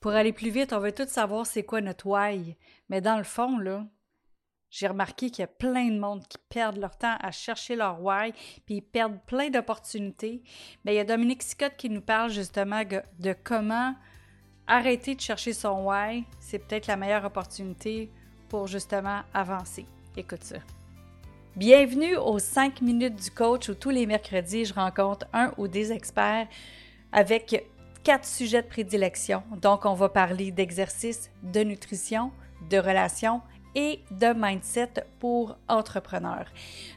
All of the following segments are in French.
Pour aller plus vite, on veut tout savoir c'est quoi notre why. Mais dans le fond, là, j'ai remarqué qu'il y a plein de monde qui perdent leur temps à chercher leur why, puis ils perdent plein d'opportunités. Mais il y a Dominique Sicotte qui nous parle justement de comment arrêter de chercher son why. C'est peut-être la meilleure opportunité pour justement avancer. Écoute ça. Bienvenue aux 5 minutes du coach où tous les mercredis, je rencontre un ou des experts avec quatre sujets de prédilection. Donc, on va parler d'exercice, de nutrition, de relations et de mindset pour entrepreneurs.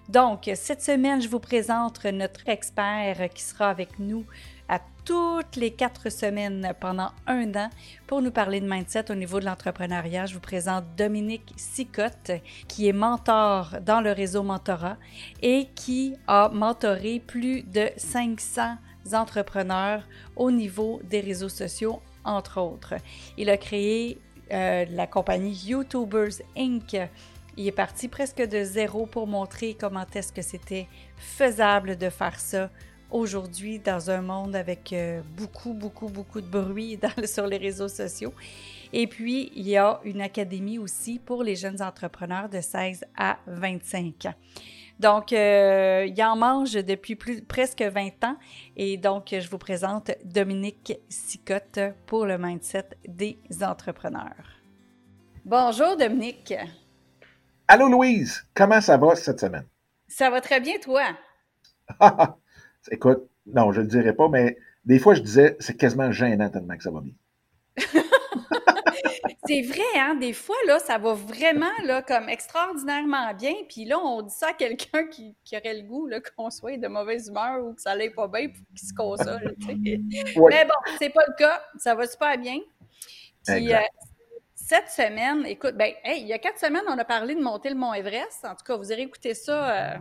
Donc, cette semaine, je vous présente notre expert qui sera avec nous à toutes les quatre semaines pendant un an pour nous parler de mindset au niveau de l'entrepreneuriat. Je vous présente Dominique Sicotte, qui est mentor dans le réseau Mentorat et qui a mentoré plus de 500 entrepreneurs au niveau des réseaux sociaux, entre autres. Il a créé euh, la compagnie YouTubers Inc. Il est parti presque de zéro pour montrer comment est-ce que c'était faisable de faire ça aujourd'hui dans un monde avec euh, beaucoup, beaucoup, beaucoup de bruit sur les réseaux sociaux. Et puis, il y a une académie aussi pour les jeunes entrepreneurs de 16 à 25 ans. Donc, euh, il en mange depuis plus, presque 20 ans. Et donc, je vous présente Dominique Sicotte pour le mindset des entrepreneurs. Bonjour, Dominique. Allô, Louise. Comment ça va cette semaine? Ça va très bien, toi? Écoute, non, je ne le dirai pas, mais des fois, je disais, c'est quasiment gênant tellement que ça va bien. C'est vrai, hein? Des fois, là, ça va vraiment, là, comme extraordinairement bien. Puis là, on dit ça à quelqu'un qui, aurait le goût, là, qu'on soit de mauvaise humeur ou que ça allait pas bien pour qu'il se console, Mais bon, c'est pas le cas. Ça va super bien. Puis, euh, cette semaine, écoute, ben, hey, il y a quatre semaines, on a parlé de monter le Mont Everest. En tout cas, vous irez écouter ça. Euh,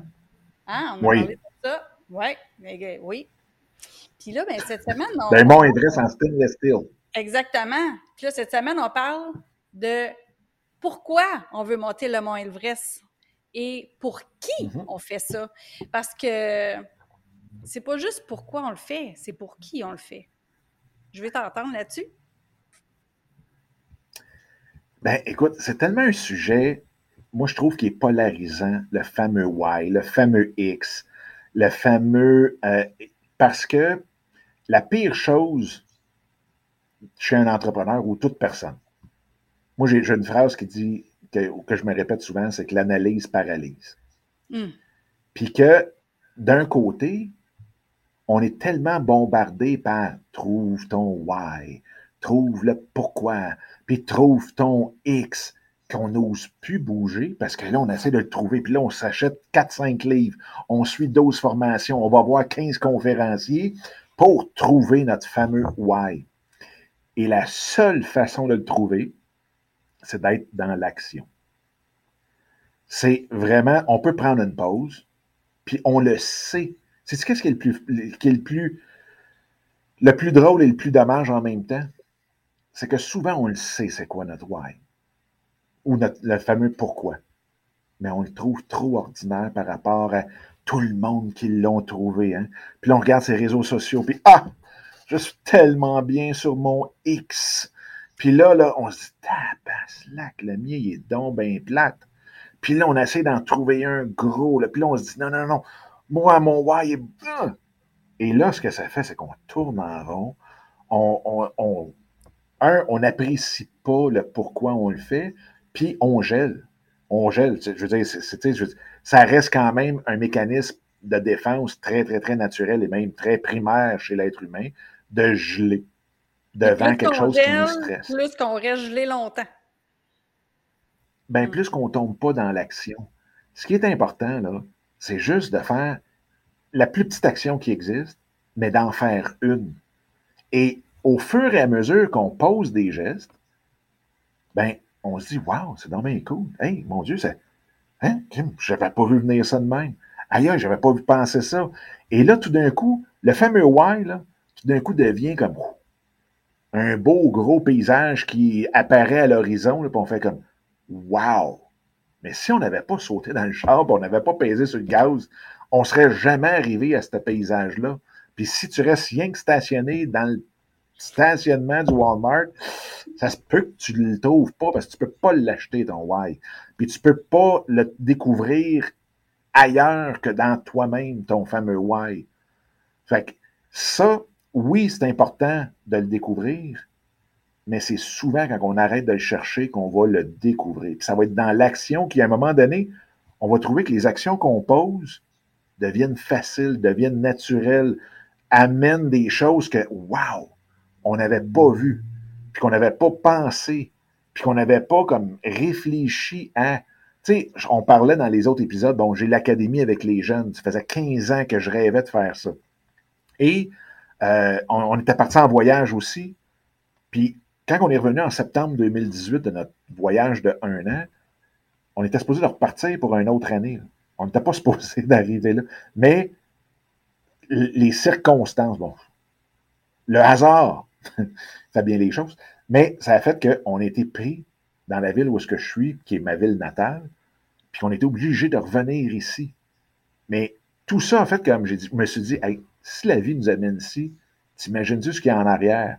hein? On a parlé de ça. Ouais, mais, oui. Puis là, ben, cette semaine. On... Ben, Mont Everest en stainless steel. Exactement. Puis là, cette semaine, on parle de pourquoi on veut monter le Mont Everest et pour qui mm-hmm. on fait ça. Parce que c'est pas juste pourquoi on le fait, c'est pour qui on le fait. Je vais t'entendre là-dessus. Ben, écoute, c'est tellement un sujet, moi, je trouve qu'il est polarisant, le fameux Y, le fameux X, le fameux. Euh, parce que la pire chose chez un entrepreneur ou toute personne. Moi, j'ai une phrase qui dit, que, que je me répète souvent, c'est que l'analyse paralyse. Hmm. Puis que, d'un côté, on est tellement bombardé par trouve ton why, trouve le pourquoi, puis trouve ton X, qu'on n'ose plus bouger parce que là, on essaie de le trouver. Puis là, on s'achète 4-5 livres, on suit 12 formations, on va voir 15 conférenciers pour trouver notre fameux why. Et la seule façon de le trouver, c'est d'être dans l'action. C'est vraiment, on peut prendre une pause, puis on le sait. C'est ce qui est le plus, le plus, le plus drôle et le plus dommage en même temps, c'est que souvent on le sait, c'est quoi notre why ou notre, le fameux pourquoi, mais on le trouve trop ordinaire par rapport à tout le monde qui l'ont trouvé. Hein? Puis on regarde ses réseaux sociaux, puis ah, je suis tellement bien sur mon X. Puis là, là, on se dit, tabaslac, le mien, il est donc bien plate. Puis là, on essaie d'en trouver un gros. Puis là, on se dit, non, non, non, moi, mon Y est... Et là, ce que ça fait, c'est qu'on tourne en rond. On, on, un, on n'apprécie pas le pourquoi on le fait, puis on gèle. On gèle. Je veux dire, ça reste quand même un mécanisme de défense très, très, très naturel et même très primaire chez l'être humain de geler devant quelque chose qui nous stresse. Plus qu'on reste gelé longtemps. Ben, hmm. plus qu'on ne tombe pas dans l'action. Ce qui est important, là, c'est juste de faire la plus petite action qui existe, mais d'en faire une. Et au fur et à mesure qu'on pose des gestes, ben, on se dit, waouh, c'est dans cool. Hey, mon Dieu, c'est. Hein? J'avais pas vu venir ça de même. Aïe, j'avais pas vu penser ça. Et là, tout d'un coup, le fameux why, là, d'un coup devient comme un beau gros paysage qui apparaît à l'horizon, puis on fait comme Wow! Mais si on n'avait pas sauté dans le char, on n'avait pas pesé sur le gaz, on serait jamais arrivé à ce paysage-là. Puis si tu restes rien que stationné dans le stationnement du Walmart, ça se peut que tu ne le trouves pas parce que tu peux pas l'acheter, ton why. Puis tu peux pas le découvrir ailleurs que dans toi-même, ton fameux why. Fait que ça, oui, c'est important de le découvrir, mais c'est souvent quand on arrête de le chercher qu'on va le découvrir. Puis ça va être dans l'action qu'à un moment donné, on va trouver que les actions qu'on pose deviennent faciles, deviennent naturelles, amènent des choses que, wow, on n'avait pas vues, puis qu'on n'avait pas pensé, puis qu'on n'avait pas comme réfléchi à. Tu sais, on parlait dans les autres épisodes, bon, j'ai l'académie avec les jeunes, ça faisait 15 ans que je rêvais de faire ça. Et euh, on, était parti en voyage aussi, puis quand on est revenu en septembre 2018 de notre voyage de un an, on était supposé de repartir pour une autre année. On n'était pas supposé d'arriver là. Mais les circonstances, bon, le hasard fait bien les choses, mais ça a fait qu'on a été pris dans la ville où est-ce que je suis, qui est ma ville natale, puis qu'on était obligé de revenir ici. Mais tout ça, en fait, comme j'ai dit, je me suis dit, si la vie nous amène ici, t'imagines-tu ce qu'il y a en arrière?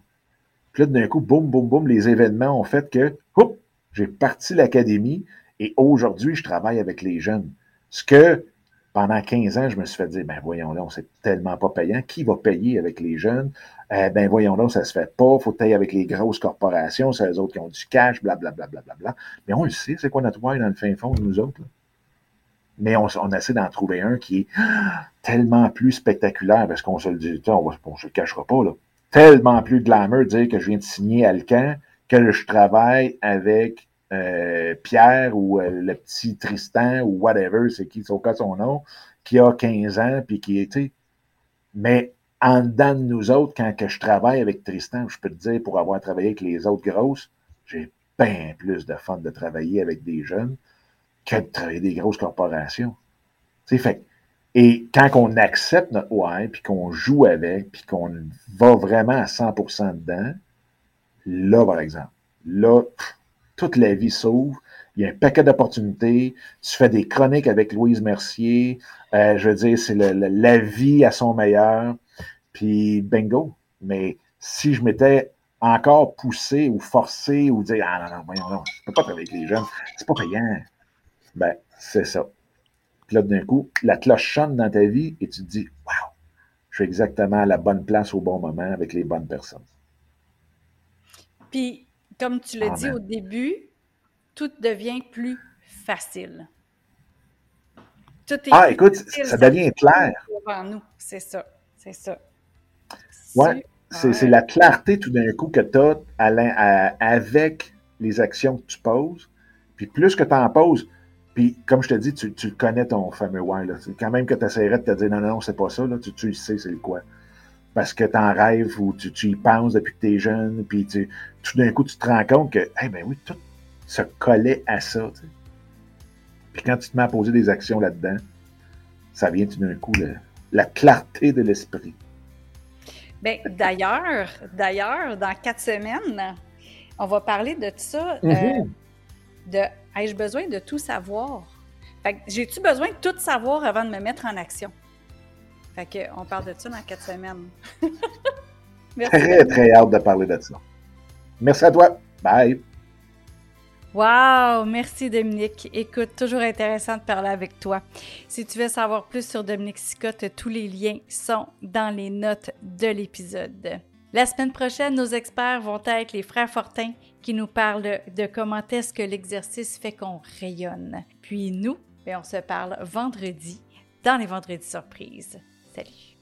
Puis là, d'un coup, boum, boum, boum, les événements ont fait que, hop, j'ai parti l'académie et aujourd'hui, je travaille avec les jeunes. Ce que pendant 15 ans, je me suis fait dire, ben voyons là, c'est tellement pas payant. Qui va payer avec les jeunes? Euh, ben voyons là, ça se fait pas. Faut payer avec les grosses corporations, c'est eux autres qui ont du cash, blablabla. Bla, bla, bla, Mais on le sait, c'est quoi notre why dans le fin fond nous autres. Mais on, essaie d'en trouver un qui est tellement plus spectaculaire, parce qu'on se le dit, on ne se le cachera pas. Tellement plus glamour de dire que je viens de signer Alcan, que je travaille avec euh, Pierre ou euh, le petit Tristan ou whatever, c'est qui son cas son nom, qui a 15 ans puis qui était. Mais en dedans de nous autres, quand je travaille avec Tristan, je peux te dire, pour avoir travaillé avec les autres grosses, j'ai bien plus de fun de travailler avec des jeunes que de travailler des grosses corporations. C'est fait. Et quand on accepte notre ouais, puis qu'on joue avec, puis qu'on va vraiment à 100% dedans, là, par exemple, là, toute la vie s'ouvre. Il y a un paquet d'opportunités. Tu fais des chroniques avec Louise Mercier. Euh, je veux dire, c'est la vie à son meilleur. Puis bingo. Mais si je m'étais encore poussé ou forcé ou dire Ah non, non, voyons, non, je peux pas travailler avec les jeunes, c'est pas payant. Ben, c'est ça. Puis là, d'un coup, la cloche chante dans ta vie et tu te dis Waouh, je suis exactement à la bonne place au bon moment avec les bonnes personnes. Puis comme tu l'as dit au début, tout devient plus facile. Tout est ah, écoute, ça devient clair. nous, c'est ça, c'est ça. Ouais, c'est la clarté tout d'un coup que tu as avec les actions que tu poses. Puis plus que tu en poses, puis comme je te dis, tu, tu connais ton fameux why. Quand même que tu essaierais de te dire non, non, non, c'est pas ça, là, tu, tu sais c'est le quoi parce que tu en rêves ou tu, y penses depuis que tu es jeune, puis tu, tout d'un coup, tu te rends compte que, eh ben oui, tout se collait à ça. Puis quand tu te mets à poser des actions là-dedans, ça vient tout d'un coup la clarté de l'esprit. Ben, d'ailleurs, d'ailleurs, dans quatre semaines, on va parler de ça. Euh, mm-hmm. de ai-je besoin de tout savoir? j'ai-tu besoin de tout savoir avant de me mettre en action? Fait qu'on parle de ça dans quatre semaines. très, très hâte de parler de ça. Merci à toi. Bye. Wow, merci Dominique. Écoute, toujours intéressant de parler avec toi. Si tu veux savoir plus sur Dominique Sicotte, tous les liens sont dans les notes de l'épisode. La semaine prochaine, nos experts vont être les frères Fortin qui nous parlent de comment est-ce que l'exercice fait qu'on rayonne. Puis nous, ben, on se parle vendredi dans les vendredis surprises. Salut